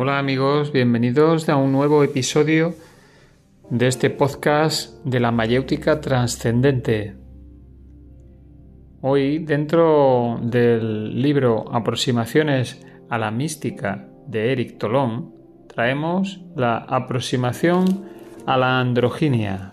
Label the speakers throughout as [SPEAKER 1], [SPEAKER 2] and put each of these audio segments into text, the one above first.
[SPEAKER 1] Hola amigos, bienvenidos a un nuevo episodio de este podcast de la mayéutica trascendente. Hoy, dentro del libro Aproximaciones a la mística de Eric Tolón, traemos la aproximación a la androginia.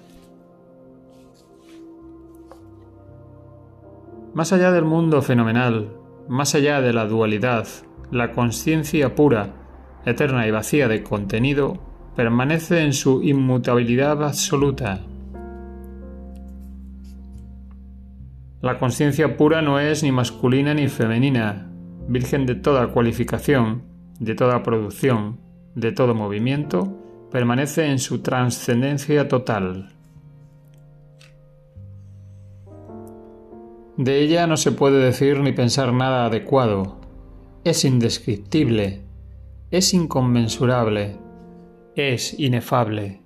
[SPEAKER 1] Más allá del mundo fenomenal, más allá de la dualidad, la conciencia pura, eterna y vacía de contenido, permanece en su inmutabilidad absoluta. La conciencia pura no es ni masculina ni femenina, virgen de toda cualificación, de toda producción, de todo movimiento, permanece en su trascendencia total. De ella no se puede decir ni pensar nada adecuado. Es indescriptible, es inconmensurable, es inefable.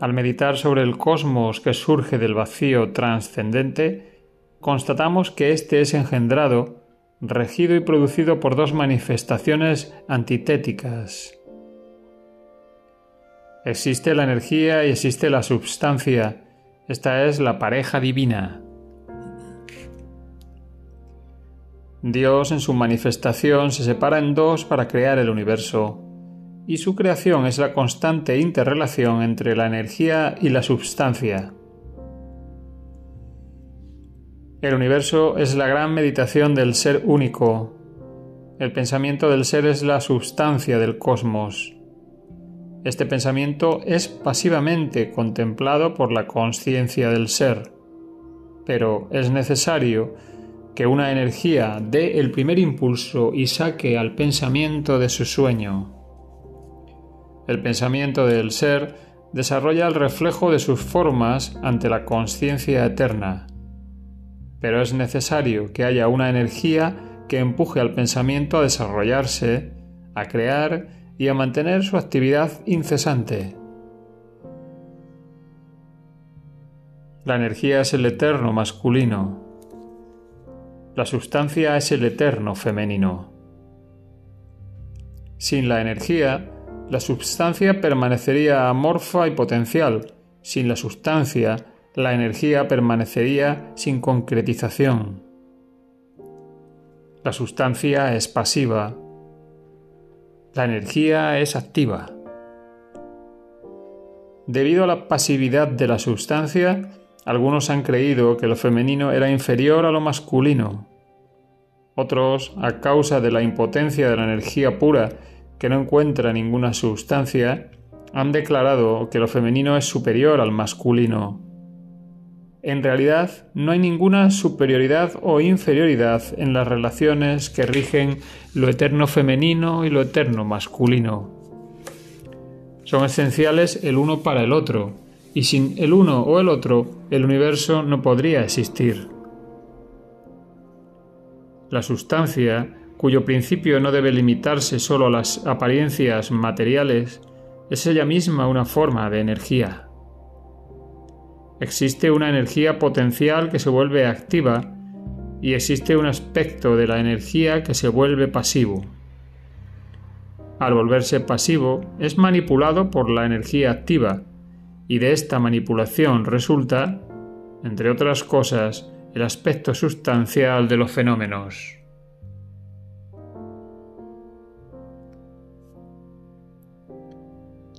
[SPEAKER 1] Al meditar sobre el cosmos que surge del vacío trascendente, constatamos que éste es engendrado, regido y producido por dos manifestaciones antitéticas, Existe la energía y existe la substancia. Esta es la pareja divina. Dios en su manifestación se separa en dos para crear el universo, y su creación es la constante interrelación entre la energía y la substancia. El universo es la gran meditación del ser único. El pensamiento del ser es la substancia del cosmos. Este pensamiento es pasivamente contemplado por la conciencia del ser, pero es necesario que una energía dé el primer impulso y saque al pensamiento de su sueño. El pensamiento del ser desarrolla el reflejo de sus formas ante la conciencia eterna, pero es necesario que haya una energía que empuje al pensamiento a desarrollarse, a crear y a mantener su actividad incesante. La energía es el eterno masculino. La sustancia es el eterno femenino. Sin la energía, la sustancia permanecería amorfa y potencial. Sin la sustancia, la energía permanecería sin concretización. La sustancia es pasiva, la energía es activa. Debido a la pasividad de la sustancia, algunos han creído que lo femenino era inferior a lo masculino. Otros, a causa de la impotencia de la energía pura que no encuentra ninguna sustancia, han declarado que lo femenino es superior al masculino. En realidad, no hay ninguna superioridad o inferioridad en las relaciones que rigen lo eterno femenino y lo eterno masculino. Son esenciales el uno para el otro, y sin el uno o el otro, el universo no podría existir. La sustancia, cuyo principio no debe limitarse solo a las apariencias materiales, es ella misma una forma de energía. Existe una energía potencial que se vuelve activa y existe un aspecto de la energía que se vuelve pasivo. Al volverse pasivo es manipulado por la energía activa y de esta manipulación resulta, entre otras cosas, el aspecto sustancial de los fenómenos.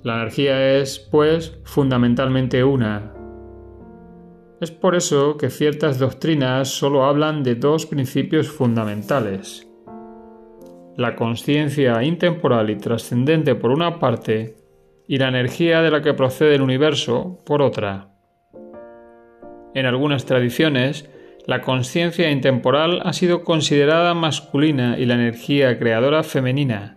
[SPEAKER 1] La energía es, pues, fundamentalmente una, es por eso que ciertas doctrinas solo hablan de dos principios fundamentales. La conciencia intemporal y trascendente por una parte y la energía de la que procede el universo por otra. En algunas tradiciones, la conciencia intemporal ha sido considerada masculina y la energía creadora femenina.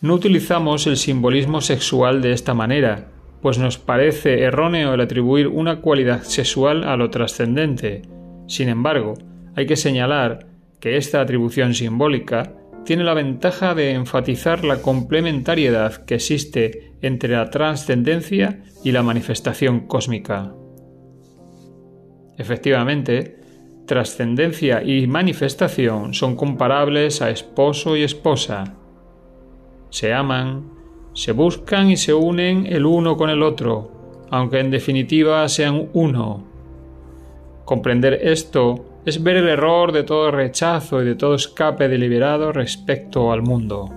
[SPEAKER 1] No utilizamos el simbolismo sexual de esta manera, pues nos parece erróneo el atribuir una cualidad sexual a lo trascendente. Sin embargo, hay que señalar que esta atribución simbólica tiene la ventaja de enfatizar la complementariedad que existe entre la trascendencia y la manifestación cósmica. Efectivamente, trascendencia y manifestación son comparables a esposo y esposa. Se aman, se buscan y se unen el uno con el otro, aunque en definitiva sean uno. Comprender esto es ver el error de todo rechazo y de todo escape deliberado respecto al mundo.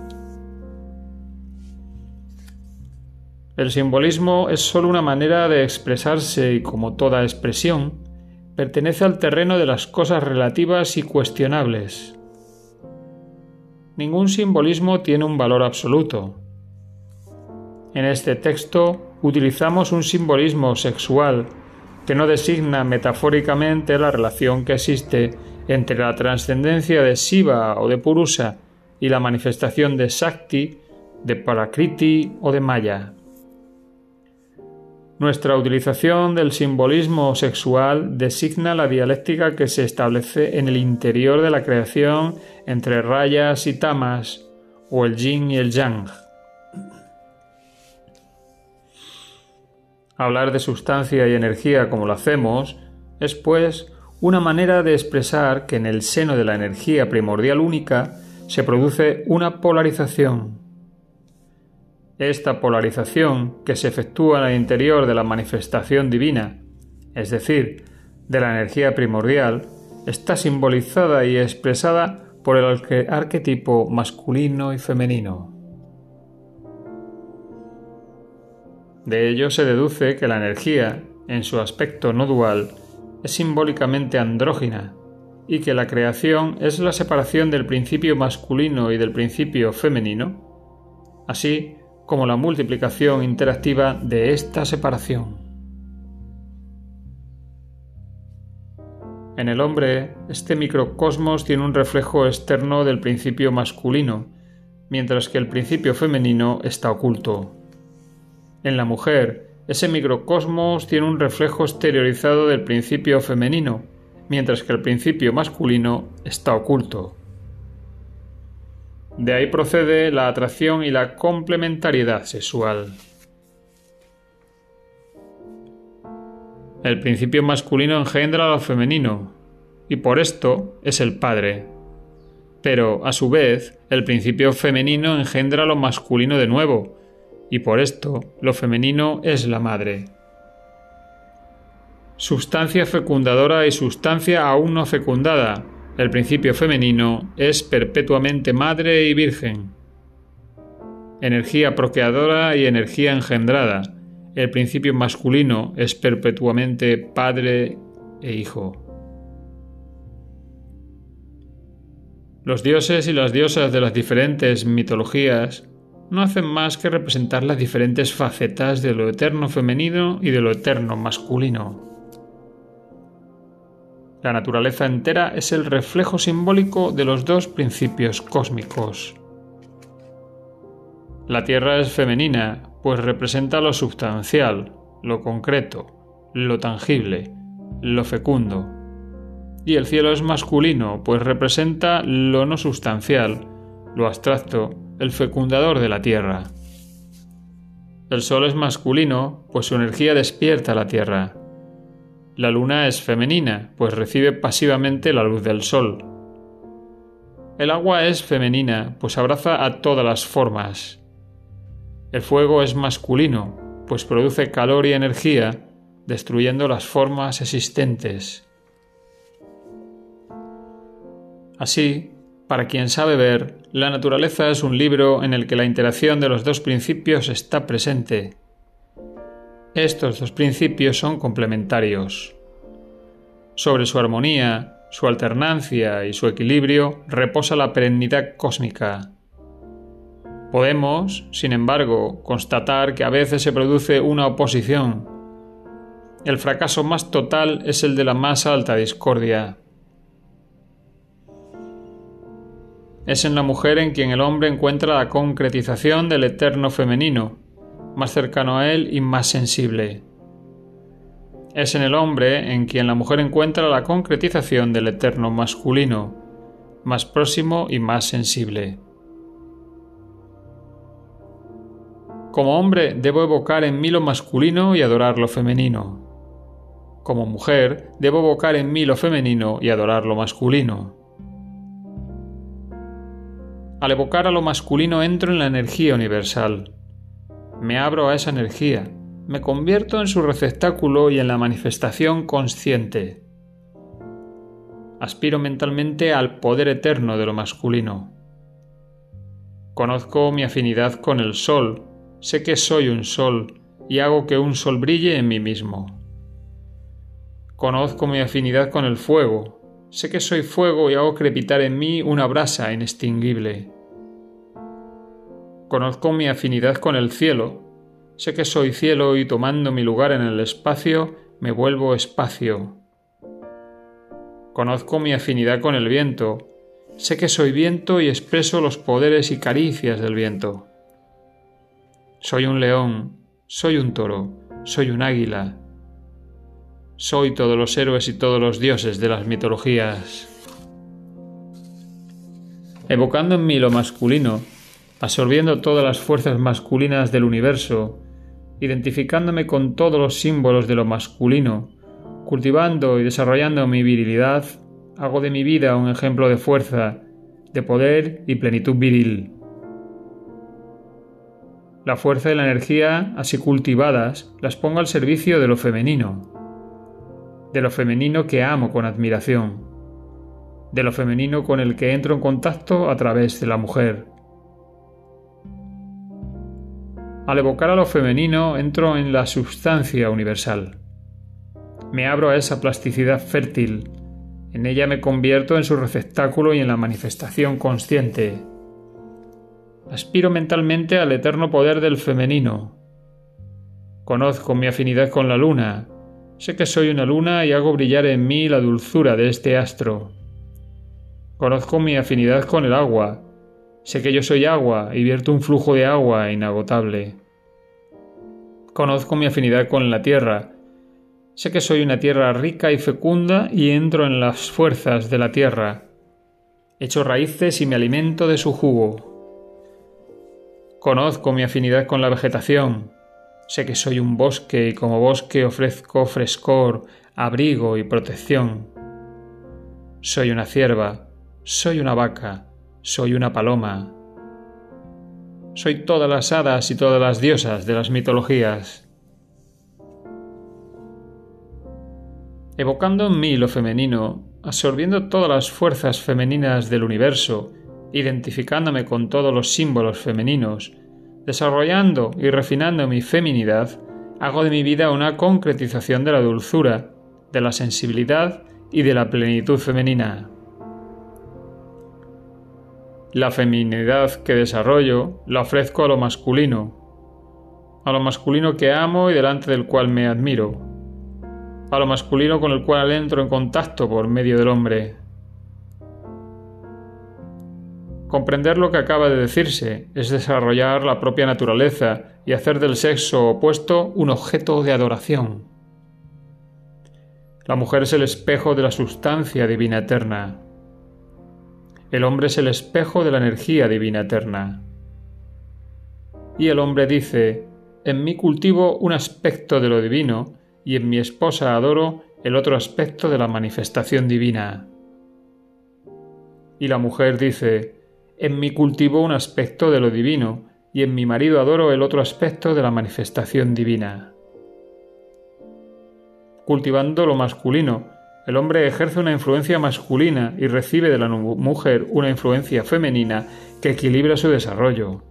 [SPEAKER 1] El simbolismo es sólo una manera de expresarse y como toda expresión, pertenece al terreno de las cosas relativas y cuestionables. Ningún simbolismo tiene un valor absoluto. En este texto utilizamos un simbolismo sexual que no designa metafóricamente la relación que existe entre la trascendencia de Shiva o de Purusa y la manifestación de Shakti, de Parakriti o de Maya. Nuestra utilización del simbolismo sexual designa la dialéctica que se establece en el interior de la creación entre rayas y tamas, o el yin y el yang. Hablar de sustancia y energía como lo hacemos es, pues, una manera de expresar que en el seno de la energía primordial única se produce una polarización esta polarización que se efectúa en el interior de la manifestación divina, es decir, de la energía primordial, está simbolizada y expresada por el arquetipo masculino y femenino. De ello se deduce que la energía, en su aspecto no dual, es simbólicamente andrógina y que la creación es la separación del principio masculino y del principio femenino, así como la multiplicación interactiva de esta separación. En el hombre, este microcosmos tiene un reflejo externo del principio masculino, mientras que el principio femenino está oculto. En la mujer, ese microcosmos tiene un reflejo exteriorizado del principio femenino, mientras que el principio masculino está oculto. De ahí procede la atracción y la complementariedad sexual. El principio masculino engendra a lo femenino, y por esto es el padre. Pero, a su vez, el principio femenino engendra lo masculino de nuevo, y por esto lo femenino es la madre. Sustancia fecundadora y sustancia aún no fecundada, el principio femenino es perpetuamente madre y virgen. Energía procreadora y energía engendrada. El principio masculino es perpetuamente padre e hijo. Los dioses y las diosas de las diferentes mitologías no hacen más que representar las diferentes facetas de lo eterno femenino y de lo eterno masculino. La naturaleza entera es el reflejo simbólico de los dos principios cósmicos. La Tierra es femenina, pues representa lo sustancial, lo concreto, lo tangible, lo fecundo. Y el cielo es masculino, pues representa lo no sustancial, lo abstracto, el fecundador de la Tierra. El Sol es masculino, pues su energía despierta la Tierra. La luna es femenina, pues recibe pasivamente la luz del sol. El agua es femenina, pues abraza a todas las formas. El fuego es masculino, pues produce calor y energía, destruyendo las formas existentes. Así, para quien sabe ver, la naturaleza es un libro en el que la interacción de los dos principios está presente estos dos principios son complementarios. Sobre su armonía, su alternancia y su equilibrio reposa la perennidad cósmica. Podemos, sin embargo, constatar que a veces se produce una oposición. El fracaso más total es el de la más alta discordia. Es en la mujer en quien el hombre encuentra la concretización del eterno femenino, más cercano a él y más sensible. Es en el hombre en quien la mujer encuentra la concretización del eterno masculino, más próximo y más sensible. Como hombre debo evocar en mí lo masculino y adorar lo femenino. Como mujer, debo evocar en mí lo femenino y adorar lo masculino. Al evocar a lo masculino entro en la energía universal. Me abro a esa energía, me convierto en su receptáculo y en la manifestación consciente. Aspiro mentalmente al poder eterno de lo masculino. Conozco mi afinidad con el sol, sé que soy un sol y hago que un sol brille en mí mismo. Conozco mi afinidad con el fuego, Sé que soy fuego y hago crepitar en mí una brasa inextinguible. Conozco mi afinidad con el cielo. Sé que soy cielo y tomando mi lugar en el espacio, me vuelvo espacio. Conozco mi afinidad con el viento. Sé que soy viento y expreso los poderes y caricias del viento. Soy un león, soy un toro, soy un águila, soy todos los héroes y todos los dioses de las mitologías. Evocando en mí lo masculino, absorbiendo todas las fuerzas masculinas del universo, identificándome con todos los símbolos de lo masculino, cultivando y desarrollando mi virilidad, hago de mi vida un ejemplo de fuerza, de poder y plenitud viril. La fuerza y la energía, así cultivadas, las pongo al servicio de lo femenino, de lo femenino que amo con admiración, de lo femenino con el que entro en contacto a través de la mujer. Al evocar a lo femenino entro en la sustancia universal. Me abro a esa plasticidad fértil, en ella me convierto en su receptáculo y en la manifestación consciente. Aspiro mentalmente al eterno poder del femenino. Conozco mi afinidad con la luna, Sé que soy una luna y hago brillar en mí la dulzura de este astro. Conozco mi afinidad con el agua. Sé que yo soy agua y vierto un flujo de agua inagotable. Conozco mi afinidad con la tierra. Sé que soy una tierra rica y fecunda y entro en las fuerzas de la tierra. Echo raíces y me alimento de su jugo. Conozco mi afinidad con la vegetación. Sé que soy un bosque y como bosque ofrezco frescor, abrigo y protección. Soy una cierva, soy una vaca, soy una paloma. Soy todas las hadas y todas las diosas de las mitologías. Evocando en mí lo femenino, absorbiendo todas las fuerzas femeninas del universo, identificándome con todos los símbolos femeninos, desarrollando y refinando mi feminidad, hago de mi vida una concretización de la dulzura, de la sensibilidad y de la plenitud femenina. La feminidad que desarrollo la ofrezco a lo masculino, a lo masculino que amo y delante del cual me admiro, a lo masculino con el cual entro en contacto por medio del hombre, Comprender lo que acaba de decirse es desarrollar la propia naturaleza y hacer del sexo opuesto un objeto de adoración. La mujer es el espejo de la sustancia divina eterna. El hombre es el espejo de la energía divina eterna. Y el hombre dice, en mí cultivo un aspecto de lo divino y en mi esposa adoro el otro aspecto de la manifestación divina. Y la mujer dice, en mí cultivo un aspecto de lo divino, y en mi marido adoro el otro aspecto de la manifestación divina. Cultivando lo masculino, el hombre ejerce una influencia masculina y recibe de la mujer una influencia femenina que equilibra su desarrollo.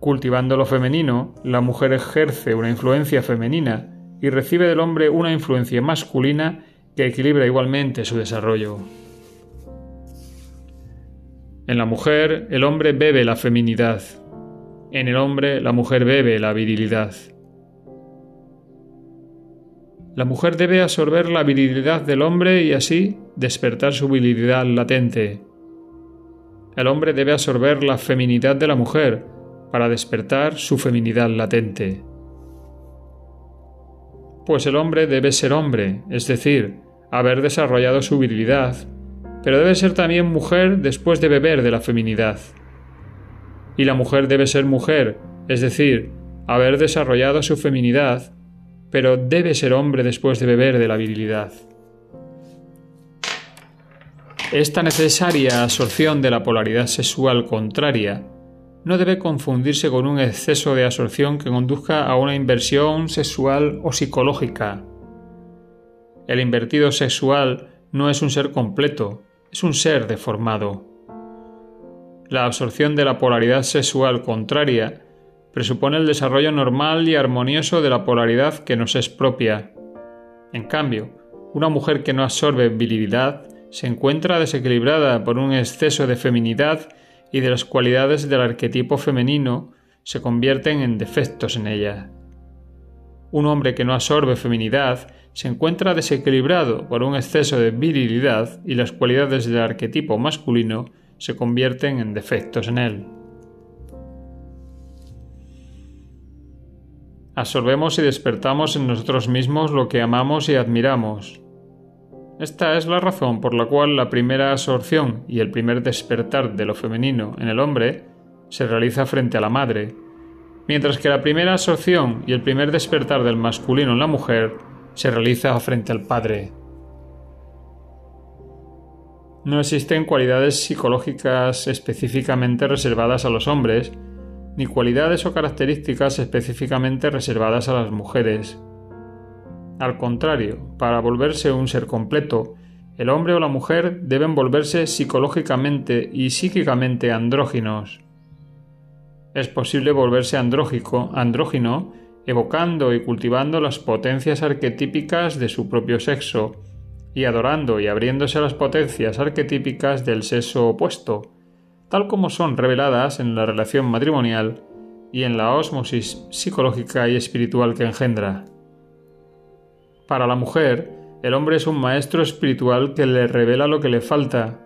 [SPEAKER 1] Cultivando lo femenino, la mujer ejerce una influencia femenina y recibe del hombre una influencia masculina que equilibra igualmente su desarrollo. En la mujer el hombre bebe la feminidad, en el hombre la mujer bebe la virilidad. La mujer debe absorber la virilidad del hombre y así despertar su virilidad latente. El hombre debe absorber la feminidad de la mujer para despertar su feminidad latente. Pues el hombre debe ser hombre, es decir, haber desarrollado su virilidad pero debe ser también mujer después de beber de la feminidad. Y la mujer debe ser mujer, es decir, haber desarrollado su feminidad, pero debe ser hombre después de beber de la virilidad. Esta necesaria absorción de la polaridad sexual contraria no debe confundirse con un exceso de absorción que conduzca a una inversión sexual o psicológica. El invertido sexual no es un ser completo, es un ser deformado. La absorción de la polaridad sexual contraria presupone el desarrollo normal y armonioso de la polaridad que nos es propia. En cambio, una mujer que no absorbe virilidad se encuentra desequilibrada por un exceso de feminidad y de las cualidades del arquetipo femenino se convierten en defectos en ella. Un hombre que no absorbe feminidad se encuentra desequilibrado por un exceso de virilidad y las cualidades del arquetipo masculino se convierten en defectos en él. Absorbemos y despertamos en nosotros mismos lo que amamos y admiramos. Esta es la razón por la cual la primera absorción y el primer despertar de lo femenino en el hombre se realiza frente a la madre, mientras que la primera absorción y el primer despertar del masculino en la mujer se realiza frente al padre. No existen cualidades psicológicas específicamente reservadas a los hombres, ni cualidades o características específicamente reservadas a las mujeres. Al contrario, para volverse un ser completo, el hombre o la mujer deben volverse psicológicamente y psíquicamente andróginos. Es posible volverse andrógico, andrógino, evocando y cultivando las potencias arquetípicas de su propio sexo, y adorando y abriéndose a las potencias arquetípicas del sexo opuesto, tal como son reveladas en la relación matrimonial y en la ósmosis psicológica y espiritual que engendra. Para la mujer, el hombre es un maestro espiritual que le revela lo que le falta,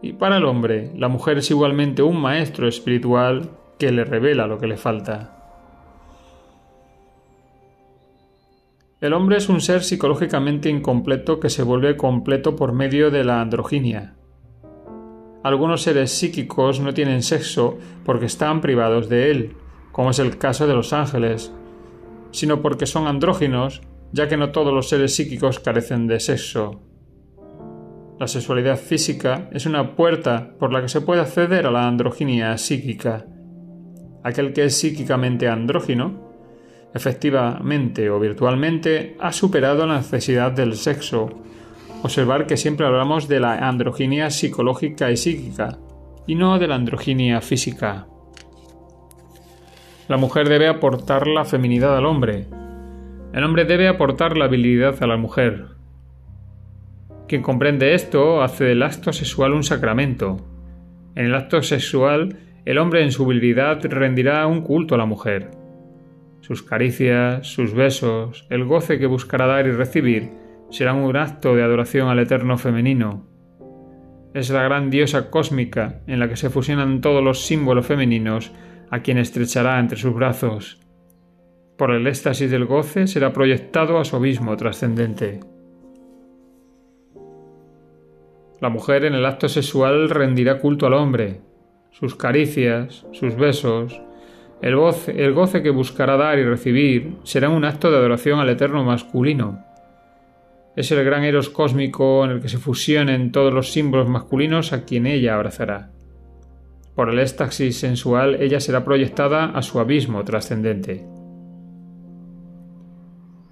[SPEAKER 1] y para el hombre, la mujer es igualmente un maestro espiritual que le revela lo que le falta. El hombre es un ser psicológicamente incompleto que se vuelve completo por medio de la androginia. Algunos seres psíquicos no tienen sexo porque están privados de él, como es el caso de los ángeles, sino porque son andróginos ya que no todos los seres psíquicos carecen de sexo. La sexualidad física es una puerta por la que se puede acceder a la androginia psíquica. Aquel que es psíquicamente andrógino, efectivamente o virtualmente, ha superado la necesidad del sexo. Observar que siempre hablamos de la androginia psicológica y psíquica, y no de la androginia física. La mujer debe aportar la feminidad al hombre, el hombre debe aportar la habilidad a la mujer. Quien comprende esto hace del acto sexual un sacramento. En el acto sexual, el hombre en su habilidad rendirá un culto a la mujer. Sus caricias, sus besos, el goce que buscará dar y recibir serán un acto de adoración al eterno femenino. Es la gran diosa cósmica en la que se fusionan todos los símbolos femeninos a quien estrechará entre sus brazos por el éxtasis del goce, será proyectado a su abismo trascendente. La mujer en el acto sexual rendirá culto al hombre, sus caricias, sus besos, el goce, el goce que buscará dar y recibir será un acto de adoración al eterno masculino. Es el gran eros cósmico en el que se fusionen todos los símbolos masculinos a quien ella abrazará. Por el éxtasis sensual ella será proyectada a su abismo trascendente.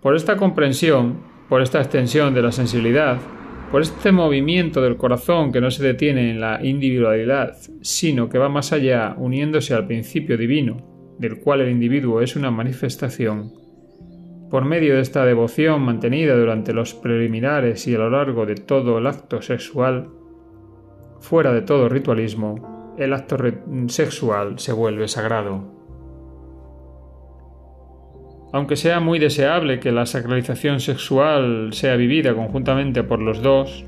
[SPEAKER 1] Por esta comprensión, por esta extensión de la sensibilidad, por este movimiento del corazón que no se detiene en la individualidad, sino que va más allá uniéndose al principio divino, del cual el individuo es una manifestación, por medio de esta devoción mantenida durante los preliminares y a lo largo de todo el acto sexual, fuera de todo ritualismo, el acto sexual se vuelve sagrado. Aunque sea muy deseable que la sacralización sexual sea vivida conjuntamente por los dos,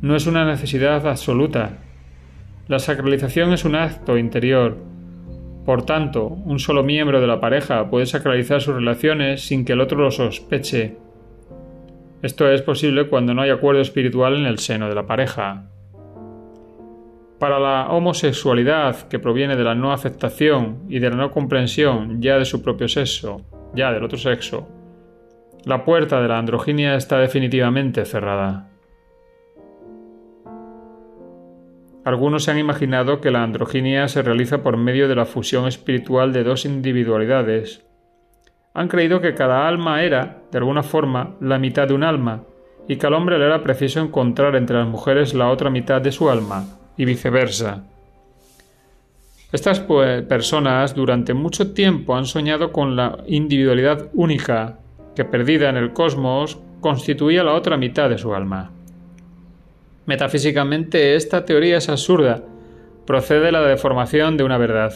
[SPEAKER 1] no es una necesidad absoluta. La sacralización es un acto interior. Por tanto, un solo miembro de la pareja puede sacralizar sus relaciones sin que el otro lo sospeche. Esto es posible cuando no hay acuerdo espiritual en el seno de la pareja. Para la homosexualidad que proviene de la no aceptación y de la no comprensión ya de su propio sexo ya del otro sexo, La puerta de la androginia está definitivamente cerrada. Algunos se han imaginado que la androginia se realiza por medio de la fusión espiritual de dos individualidades. Han creído que cada alma era, de alguna forma, la mitad de un alma, y que al hombre le era preciso encontrar entre las mujeres la otra mitad de su alma, y viceversa. Estas personas durante mucho tiempo han soñado con la individualidad única, que perdida en el cosmos constituía la otra mitad de su alma. Metafísicamente esta teoría es absurda, procede de la deformación de una verdad.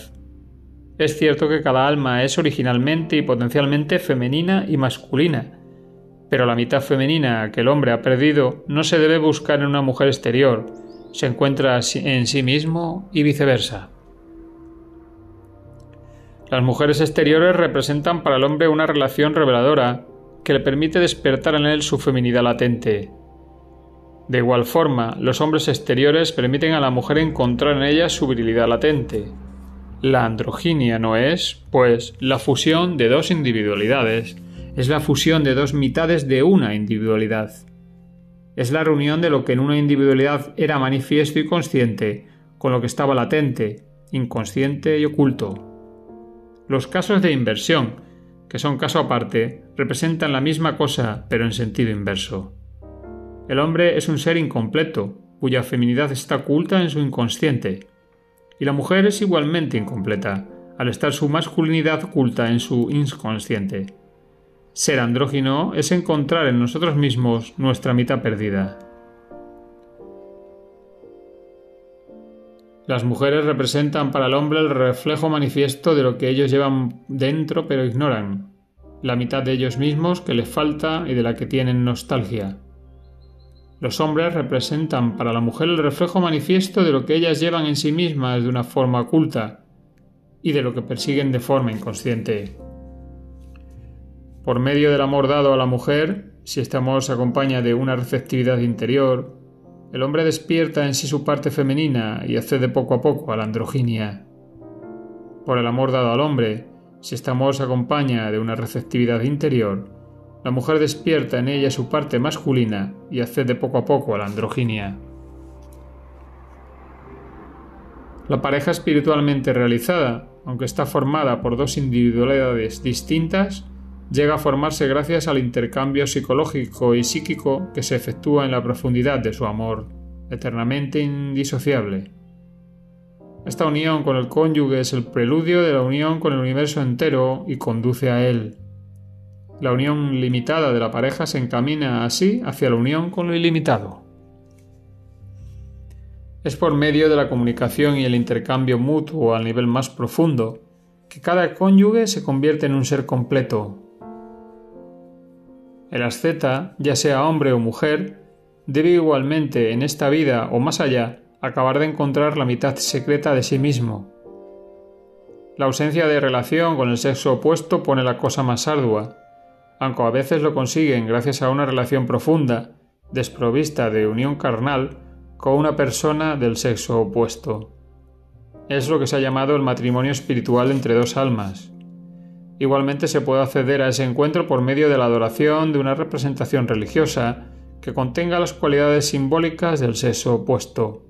[SPEAKER 1] Es cierto que cada alma es originalmente y potencialmente femenina y masculina, pero la mitad femenina que el hombre ha perdido no se debe buscar en una mujer exterior, se encuentra en sí mismo y viceversa. Las mujeres exteriores representan para el hombre una relación reveladora que le permite despertar en él su feminidad latente, de igual forma, los hombres exteriores permiten a la mujer encontrar en ella su virilidad latente. La androginia no es, pues, la fusión de dos individualidades, es la fusión de dos mitades de una individualidad. Es la reunión de lo que en una individualidad era manifiesto y consciente, con lo que estaba latente, inconsciente y oculto. Los casos de inversión, que son caso aparte, representan la misma cosa, pero en sentido inverso. El hombre es un ser incompleto, cuya feminidad está oculta en su inconsciente, y la mujer es igualmente incompleta, al estar su masculinidad oculta en su inconsciente. Ser andrógino es encontrar en nosotros mismos nuestra mitad perdida. Las mujeres representan para el hombre el reflejo manifiesto de lo que ellos llevan dentro pero ignoran, la mitad de ellos mismos que les falta y de la que tienen nostalgia. Los hombres representan para la mujer el reflejo manifiesto de lo que ellas llevan en sí mismas de una forma oculta y de lo que persiguen de forma inconsciente. Por medio del amor dado a la mujer, si este amor se acompaña de una receptividad interior, el hombre despierta en sí su parte femenina y accede poco a poco a la androginia. Por el amor dado al hombre, si este amor se acompaña de una receptividad interior, la mujer despierta en ella su parte masculina y accede poco a poco a la androginia. La pareja espiritualmente realizada, aunque está formada por dos individualidades distintas, llega a formarse gracias al intercambio psicológico y psíquico que se efectúa en la profundidad de su amor, eternamente indisociable. Esta unión con el cónyuge es el preludio de la unión con el universo entero y conduce a él. La unión limitada de la pareja se encamina así hacia la unión con lo ilimitado. Es por medio de la comunicación y el intercambio mutuo al nivel más profundo que cada cónyuge se convierte en un ser completo. El asceta, ya sea hombre o mujer, debe igualmente en esta vida o más allá acabar de encontrar la mitad secreta de sí mismo. La ausencia de relación con el sexo opuesto pone la cosa más ardua, aunque a veces lo consiguen gracias a una relación profunda, desprovista de unión carnal, con una persona del sexo opuesto. Es lo que se ha llamado el matrimonio espiritual entre dos almas. Igualmente se puede acceder a ese encuentro por medio de la adoración de una representación religiosa que contenga las cualidades simbólicas del sexo opuesto.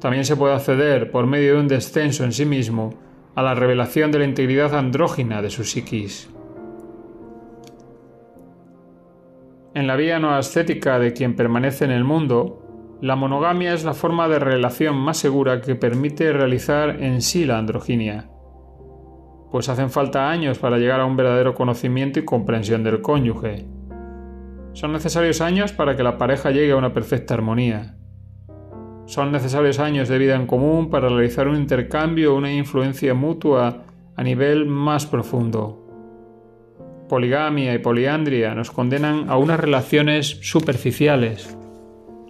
[SPEAKER 1] También se puede acceder por medio de un descenso en sí mismo a la revelación de la integridad andrógina de su psiquis. En la vía no ascética de quien permanece en el mundo, la monogamia es la forma de relación más segura que permite realizar en sí la androginia, pues hacen falta años para llegar a un verdadero conocimiento y comprensión del cónyuge. Son necesarios años para que la pareja llegue a una perfecta armonía. Son necesarios años de vida en común para realizar un intercambio una influencia mutua a nivel más profundo poligamia y poliandria nos condenan a unas relaciones superficiales.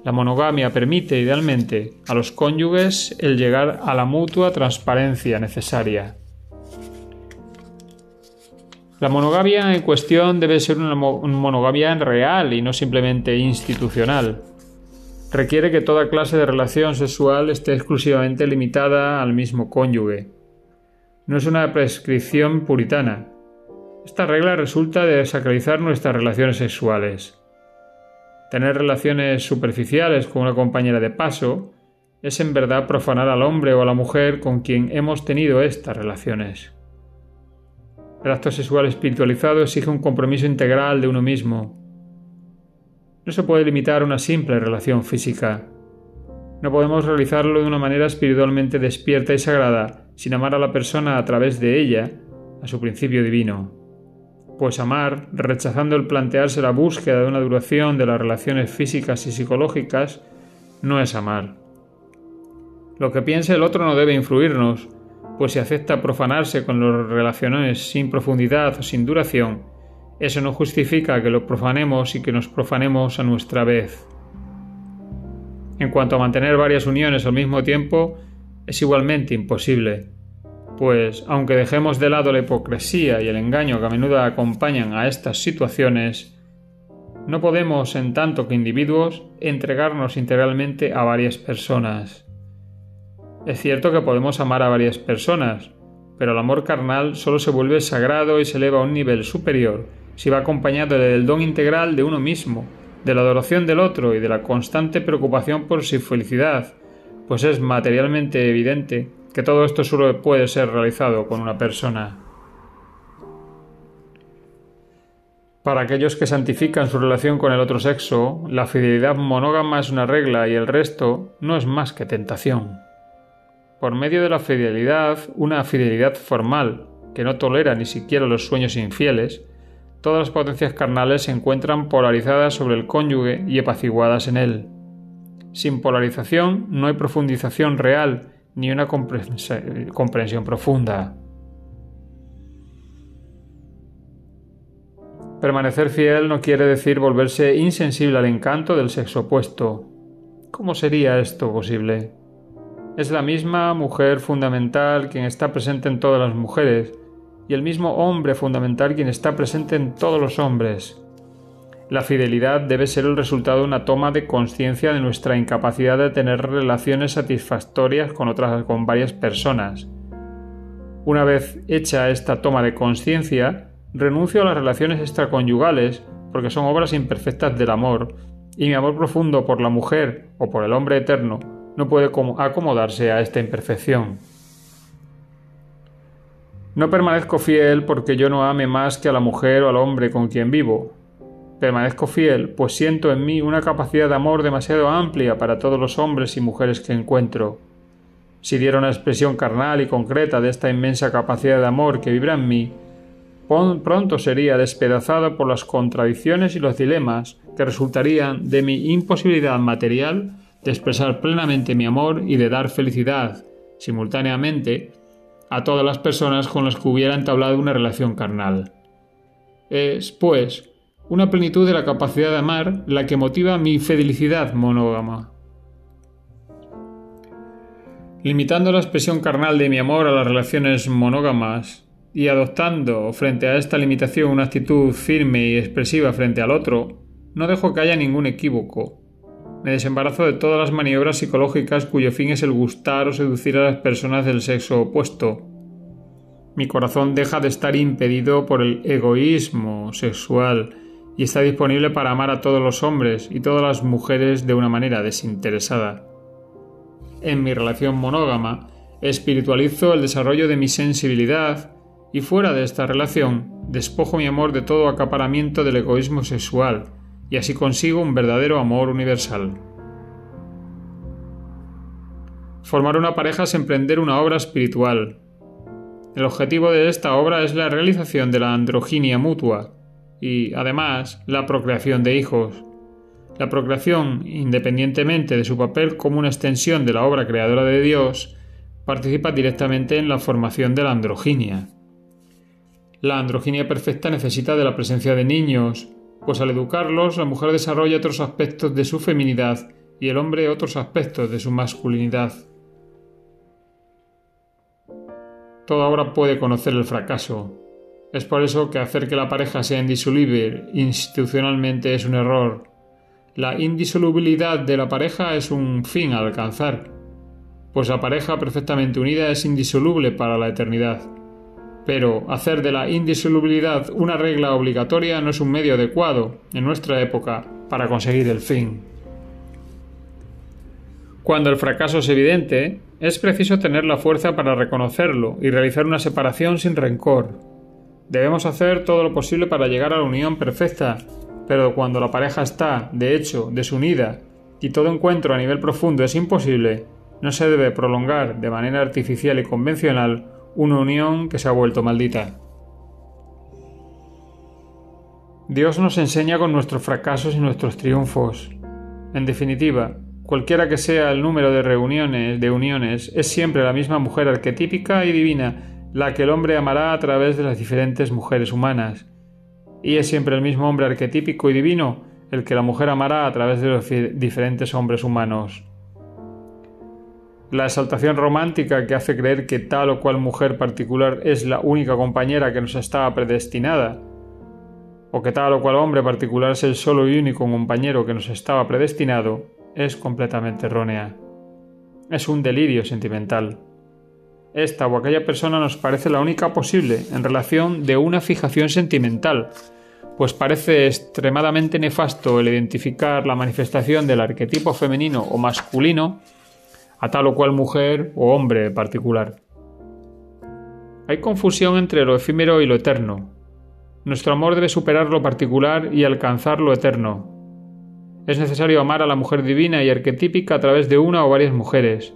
[SPEAKER 1] La monogamia permite idealmente a los cónyuges el llegar a la mutua transparencia necesaria. La monogamia en cuestión debe ser una monogamia real y no simplemente institucional. Requiere que toda clase de relación sexual esté exclusivamente limitada al mismo cónyuge. No es una prescripción puritana, Esta regla resulta de desacralizar nuestras relaciones sexuales. Tener relaciones superficiales con una compañera de paso es en verdad profanar al hombre o a la mujer con quien hemos tenido estas relaciones. El acto sexual espiritualizado exige un compromiso integral de uno mismo. No se puede limitar a una simple relación física. No podemos realizarlo de una manera espiritualmente despierta y sagrada sin amar a la persona a través de ella, a su principio divino. Pues amar, rechazando el plantearse la búsqueda de una duración de las relaciones físicas y psicológicas, no es amar. Lo que piense el otro no debe influirnos, pues si acepta profanarse con las relaciones sin profundidad o sin duración, eso no justifica que lo profanemos y que nos profanemos a nuestra vez. En cuanto a mantener varias uniones al mismo tiempo, es igualmente imposible, pues aunque dejemos de lado la hipocresía y el engaño que a menudo acompañan a estas situaciones, no podemos, en tanto que individuos, entregarnos integralmente a varias personas. Es cierto que podemos amar a varias personas, pero el amor carnal solo se vuelve sagrado y se eleva a un nivel superior si va acompañado del don integral de uno mismo, de la adoración del otro y de la constante preocupación por su felicidad, pues es materialmente evidente que todo esto solo puede ser realizado con una persona. Para aquellos que santifican su relación con el otro sexo, la fidelidad monógama es una regla y el resto no es más que tentación por medio de la fidelidad, una fidelidad formal, que no tolera ni siquiera los sueños infieles, todas las potencias carnales se encuentran polarizadas sobre el cónyuge y apaciguadas en él. Sin polarización no hay profundización real ni una comprensión profunda. Permanecer fiel no quiere decir volverse insensible al encanto del sexo opuesto. ¿Cómo sería esto posible? Es la misma mujer fundamental quien está presente en todas las mujeres y el mismo hombre fundamental quien está presente en todos los hombres. La fidelidad debe ser el resultado de una toma de conciencia de nuestra incapacidad de tener relaciones satisfactorias con otras con varias personas. Una vez hecha esta toma de conciencia, renuncio a las relaciones extraconyugales porque son obras imperfectas del amor, y mi amor profundo por la mujer o por el hombre eterno no puede acomodarse a esta imperfección. No permanezco fiel porque yo no ame más que a la mujer o al hombre con quien vivo. Permanezco fiel pues siento en mí una capacidad de amor demasiado amplia para todos los hombres y mujeres que encuentro. Si diera una expresión carnal y concreta de esta inmensa capacidad de amor que vibra en mí, pronto sería despedazado por las contradicciones y los dilemas que resultarían de mi imposibilidad material de expresar plenamente mi amor y de dar felicidad, simultáneamente, a todas las personas con las que hubiera entablado una relación carnal. Es, pues, una plenitud de la capacidad de amar la que motiva mi felicidad monógama. Limitando la expresión carnal de mi amor a las relaciones monógamas y adoptando frente a esta limitación una actitud firme y expresiva frente al otro, no dejo que haya ningún equívoco, me desembarazo de todas las maniobras psicológicas cuyo fin es el gustar o seducir a las personas del sexo opuesto. Mi corazón deja de estar impedido por el egoísmo sexual y está disponible para amar a todos los hombres y todas las mujeres de una manera desinteresada. En mi relación monógama, espiritualizo el desarrollo de mi sensibilidad y fuera de esta relación despojo mi amor de todo acaparamiento del egoísmo sexual y así consigo un verdadero amor universal. Formar una pareja es emprender una obra espiritual. El objetivo de esta obra es la realización de la androginia mutua y, además, la procreación de hijos. La procreación, independientemente de su papel como una extensión de la obra creadora de Dios, participa directamente en la formación de la androginia. La androginia perfecta necesita de la presencia de niños, pues al educarlos la mujer desarrolla otros aspectos de su feminidad y el hombre otros aspectos de su masculinidad. Toda obra puede conocer el fracaso. Es por eso que hacer que la pareja sea indisoluble institucionalmente es un error. La indisolubilidad de la pareja es un fin a alcanzar, pues la pareja perfectamente unida es indisoluble para la eternidad. Pero hacer de la indisolubilidad una regla obligatoria no es un medio adecuado en nuestra época para conseguir el fin. Cuando el fracaso es evidente, es preciso tener la fuerza para reconocerlo y realizar una separación sin rencor. Debemos hacer todo lo posible para llegar a la unión perfecta, pero cuando la pareja está, de hecho, desunida y todo encuentro a nivel profundo es imposible, no se debe prolongar de manera artificial y convencional una unión que se ha vuelto maldita. Dios nos enseña con nuestros fracasos y nuestros triunfos. En definitiva, cualquiera que sea el número de reuniones, de uniones, es siempre la misma mujer arquetípica y divina, la que el hombre amará a través de las diferentes mujeres humanas. Y es siempre el mismo hombre arquetípico y divino el que la mujer amará a través de los diferentes hombres humanos. La exaltación romántica que hace creer que tal o cual mujer particular es la única compañera que nos estaba predestinada, o que tal o cual hombre particular es el solo y único compañero que nos estaba predestinado, es completamente errónea. Es un delirio sentimental. Esta o aquella persona nos parece la única posible en relación de una fijación sentimental, pues parece extremadamente nefasto el identificar la manifestación del arquetipo femenino o masculino a tal o cual mujer o hombre particular. Hay confusión entre lo efímero y lo eterno. Nuestro amor debe superar lo particular y alcanzar lo eterno. Es necesario amar a la mujer divina y arquetípica a través de una o varias mujeres.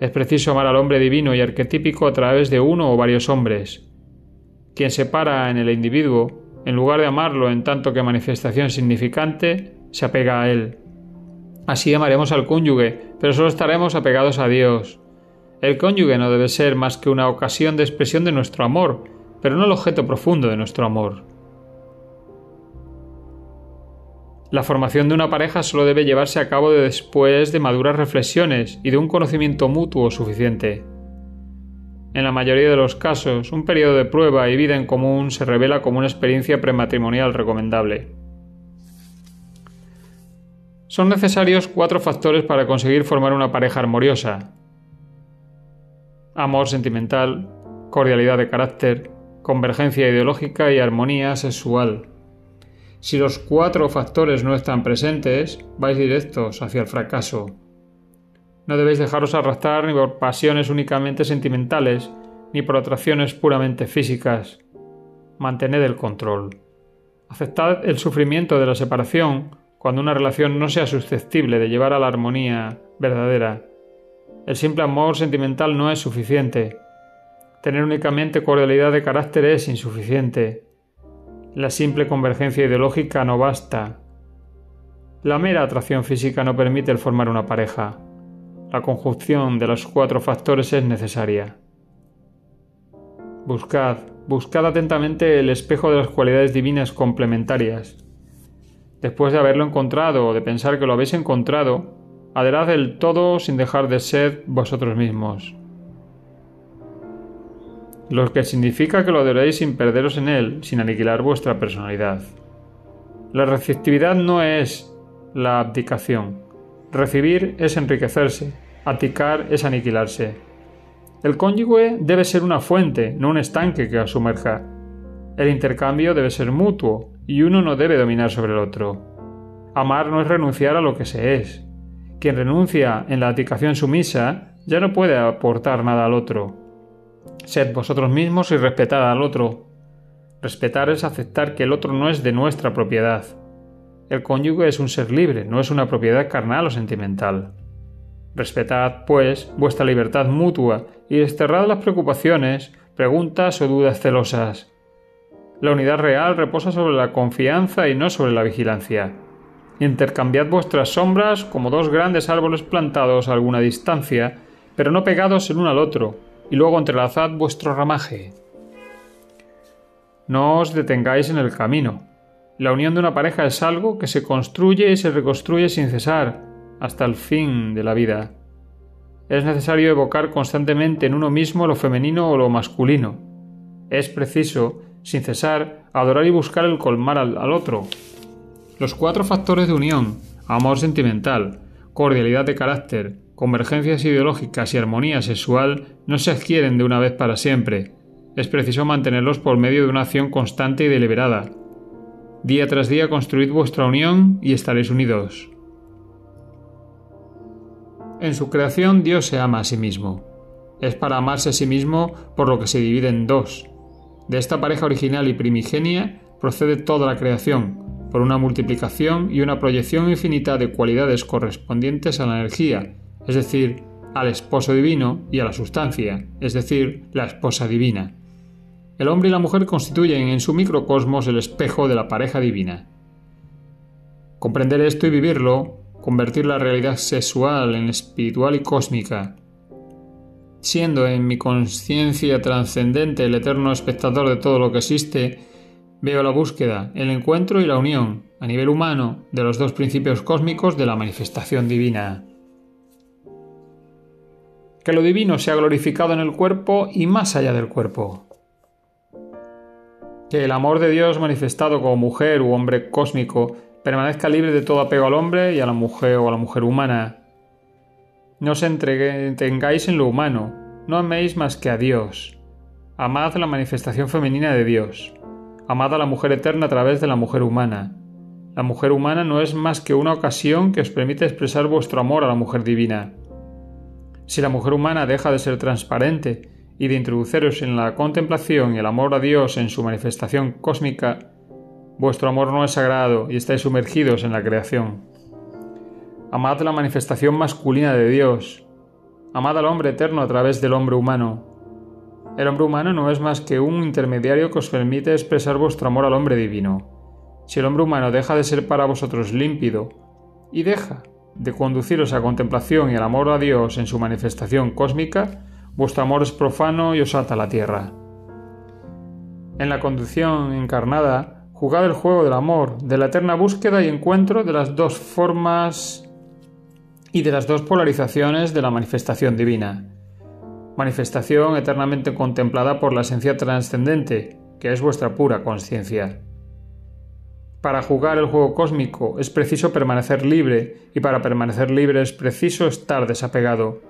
[SPEAKER 1] Es preciso amar al hombre divino y arquetípico a través de uno o varios hombres. Quien se para en el individuo, en lugar de amarlo en tanto que manifestación significante, se apega a él. Así amaremos al cónyuge, pero solo estaremos apegados a Dios. El cónyuge no debe ser más que una ocasión de expresión de nuestro amor, pero no el objeto profundo de nuestro amor. La formación de una pareja solo debe llevarse a cabo después de maduras reflexiones y de un conocimiento mutuo suficiente. En la mayoría de los casos, un periodo de prueba y vida en común se revela como una experiencia prematrimonial recomendable. Son necesarios cuatro factores para conseguir formar una pareja armoniosa. Amor sentimental, cordialidad de carácter, convergencia ideológica y armonía sexual. Si los cuatro factores no están presentes, vais directos hacia el fracaso. No debéis dejaros arrastrar ni por pasiones únicamente sentimentales, ni por atracciones puramente físicas. Mantened el control. Aceptad el sufrimiento de la separación cuando una relación no sea susceptible de llevar a la armonía verdadera. El simple amor sentimental no es suficiente. Tener únicamente cordialidad de carácter es insuficiente. La simple convergencia ideológica no basta. La mera atracción física no permite el formar una pareja. La conjunción de los cuatro factores es necesaria. Buscad, buscad atentamente el espejo de las cualidades divinas complementarias Después de haberlo encontrado o de pensar que lo habéis encontrado, adherad el todo sin dejar de ser vosotros mismos. Lo que significa que lo adoréis sin perderos en él, sin aniquilar vuestra personalidad. La receptividad no es la abdicación. Recibir es enriquecerse, abdicar es aniquilarse. El cónyuge debe ser una fuente, no un estanque que os sumerja. El intercambio debe ser mutuo, y uno no debe dominar sobre el otro. Amar no es renunciar a lo que se es. Quien renuncia en la abdicación sumisa ya no puede aportar nada al otro. Sed vosotros mismos y respetad al otro. Respetar es aceptar que el otro no es de nuestra propiedad. El cónyuge es un ser libre, no es una propiedad carnal o sentimental. Respetad, pues, vuestra libertad mutua y desterrad las preocupaciones, preguntas o dudas celosas. La unidad real reposa sobre la confianza y no sobre la vigilancia. Intercambiad vuestras sombras como dos grandes árboles plantados a alguna distancia, pero no pegados el uno al otro, y luego entrelazad vuestro ramaje. No os detengáis en el camino. La unión de una pareja es algo que se construye y se reconstruye sin cesar, hasta el fin de la vida. Es necesario evocar constantemente en uno mismo lo femenino o lo masculino. Es preciso sin cesar, adorar y buscar el colmar al, al otro. Los cuatro factores de unión, amor sentimental, cordialidad de carácter, convergencias ideológicas y armonía sexual no se adquieren de una vez para siempre. es preciso mantenerlos por medio de una acción constante y deliberada. Día tras día construid vuestra unión y estaréis unidos. En su creación Dios se ama a sí mismo. Es para amarse a sí mismo por lo que se divide en dos. De esta pareja original y primigenia procede toda la creación, por una multiplicación y una proyección infinita de cualidades correspondientes a la energía, es decir, al esposo divino y a la sustancia, es decir, la esposa divina. El hombre y la mujer constituyen en su microcosmos el espejo de la pareja divina. Comprender esto y vivirlo, convertir la realidad sexual en espiritual y cósmica, siendo en mi conciencia trascendente el eterno espectador de todo lo que existe, veo la búsqueda, el encuentro y la unión, a nivel humano, de los dos principios cósmicos de la manifestación divina que lo divino sea glorificado en el cuerpo y más allá del cuerpo. Que el amor de Dios manifestado como mujer u hombre cósmico permanezca libre de todo apego al hombre y a la mujer o a la mujer humana. No os entretengáis en lo humano, no améis más que a Dios. Amad la manifestación femenina de Dios. Amad a la mujer eterna a través de la mujer humana. La mujer humana no es más que una ocasión que os permite expresar vuestro amor a la mujer divina. Si la mujer humana deja de ser transparente y de introduciros en la contemplación y el amor a Dios en su manifestación cósmica, vuestro amor no es sagrado y estáis sumergidos en la creación. Amad la manifestación masculina de Dios. Amad al hombre eterno a través del hombre humano. El hombre humano no es más que un intermediario que os permite expresar vuestro amor al hombre divino. Si el hombre humano deja de ser para vosotros límpido y deja de conduciros a contemplación y al amor a Dios en su manifestación cósmica, vuestro amor es profano y os ata la tierra. En la conducción encarnada, jugad el juego del amor, de la eterna búsqueda y encuentro de las dos formas y de las dos polarizaciones de la manifestación divina. Manifestación eternamente contemplada por la esencia trascendente, que es vuestra pura conciencia. Para jugar el juego cósmico es preciso permanecer libre y para permanecer libre es preciso estar desapegado.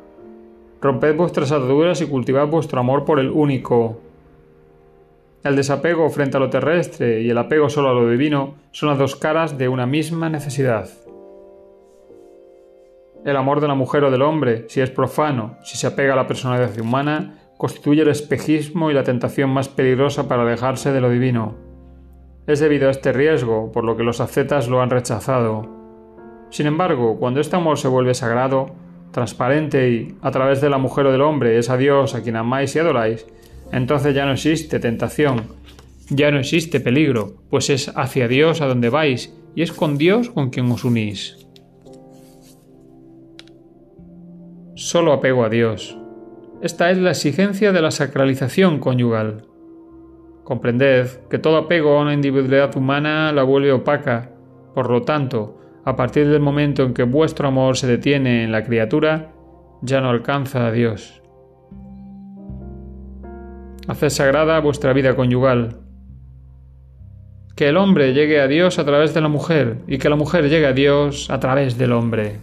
[SPEAKER 1] Romped vuestras ataduras y cultivad vuestro amor por el único. El desapego frente a lo terrestre y el apego solo a lo divino son las dos caras de una misma necesidad. El amor de la mujer o del hombre, si es profano, si se apega a la personalidad humana, constituye el espejismo y la tentación más peligrosa para alejarse de lo divino. Es debido a este riesgo por lo que los ascetas lo han rechazado. Sin embargo, cuando este amor se vuelve sagrado, transparente y, a través de la mujer o del hombre, es a Dios a quien amáis y adoráis, entonces ya no existe tentación, ya no existe peligro, pues es hacia Dios a donde vais y es con Dios con quien os unís. Solo apego a Dios. Esta es la exigencia de la sacralización conyugal. Comprended que todo apego a una individualidad humana la vuelve opaca. Por lo tanto, a partir del momento en que vuestro amor se detiene en la criatura, ya no alcanza a Dios. Haced sagrada vuestra vida conyugal. Que el hombre llegue a Dios a través de la mujer y que la mujer llegue a Dios a través del hombre.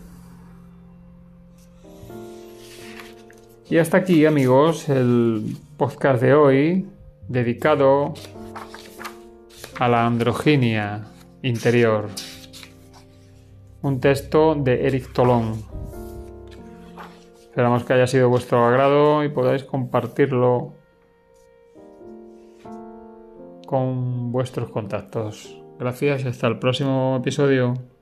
[SPEAKER 1] Y hasta aquí amigos el podcast de hoy dedicado a la androginia interior. Un texto de Eric Tolón. Esperamos que haya sido vuestro agrado y podáis compartirlo con vuestros contactos. Gracias y hasta el próximo episodio.